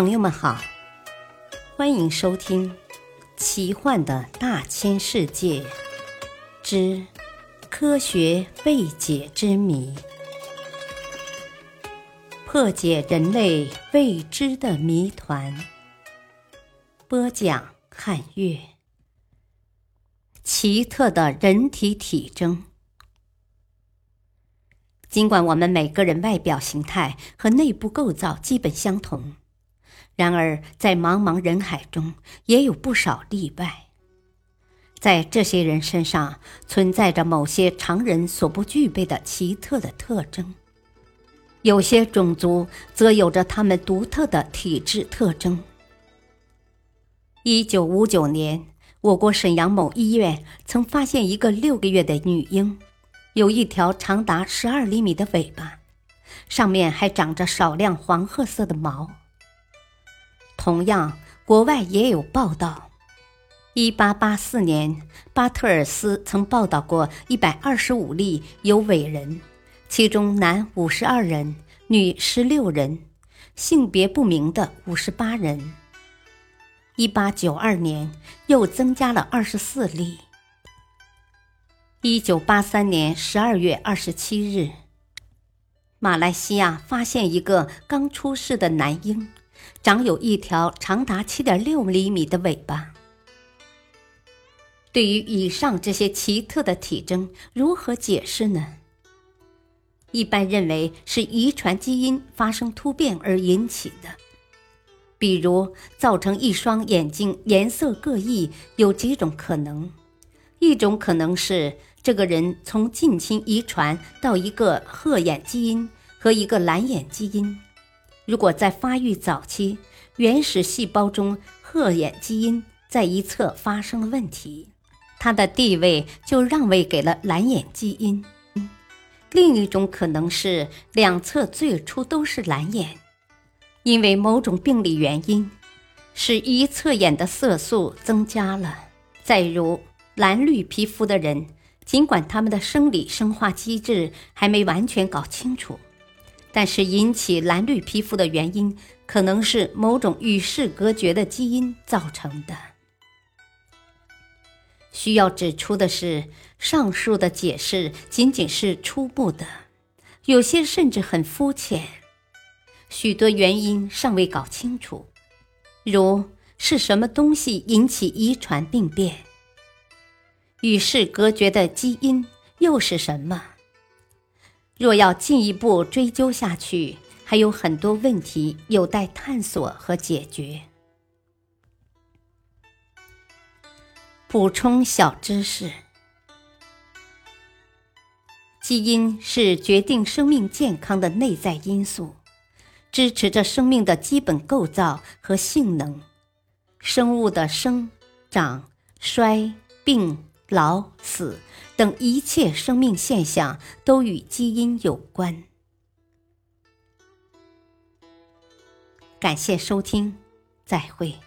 朋友们好，欢迎收听《奇幻的大千世界之科学未解之谜》，破解人类未知的谜团。播讲：汉月。奇特的人体体征。尽管我们每个人外表形态和内部构造基本相同。然而，在茫茫人海中，也有不少例外。在这些人身上，存在着某些常人所不具备的奇特的特征。有些种族则有着他们独特的体质特征。一九五九年，我国沈阳某医院曾发现一个六个月的女婴，有一条长达十二厘米的尾巴，上面还长着少量黄褐色的毛。同样，国外也有报道。一八八四年，巴特尔斯曾报道过一百二十五例有伟人，其中男五十二人，女十六人，性别不明的五十八人。一八九二年又增加了二十四例。一九八三年十二月二十七日，马来西亚发现一个刚出世的男婴。长有一条长达七点六厘米的尾巴。对于以上这些奇特的体征，如何解释呢？一般认为是遗传基因发生突变而引起的。比如，造成一双眼睛颜色各异，有几种可能：一种可能是这个人从近亲遗传到一个褐眼基因和一个蓝眼基因。如果在发育早期，原始细胞中褐眼基因在一侧发生了问题，它的地位就让位给了蓝眼基因。另一种可能是两侧最初都是蓝眼，因为某种病理原因，使一侧眼的色素增加了。再如蓝绿皮肤的人，尽管他们的生理生化机制还没完全搞清楚。但是引起蓝绿皮肤的原因，可能是某种与世隔绝的基因造成的。需要指出的是，上述的解释仅仅是初步的，有些甚至很肤浅，许多原因尚未搞清楚，如是什么东西引起遗传病变，与世隔绝的基因又是什么？若要进一步追究下去，还有很多问题有待探索和解决。补充小知识：基因是决定生命健康的内在因素，支持着生命的基本构造和性能。生物的生、长、衰、病、老、死。等一切生命现象都与基因有关。感谢收听，再会。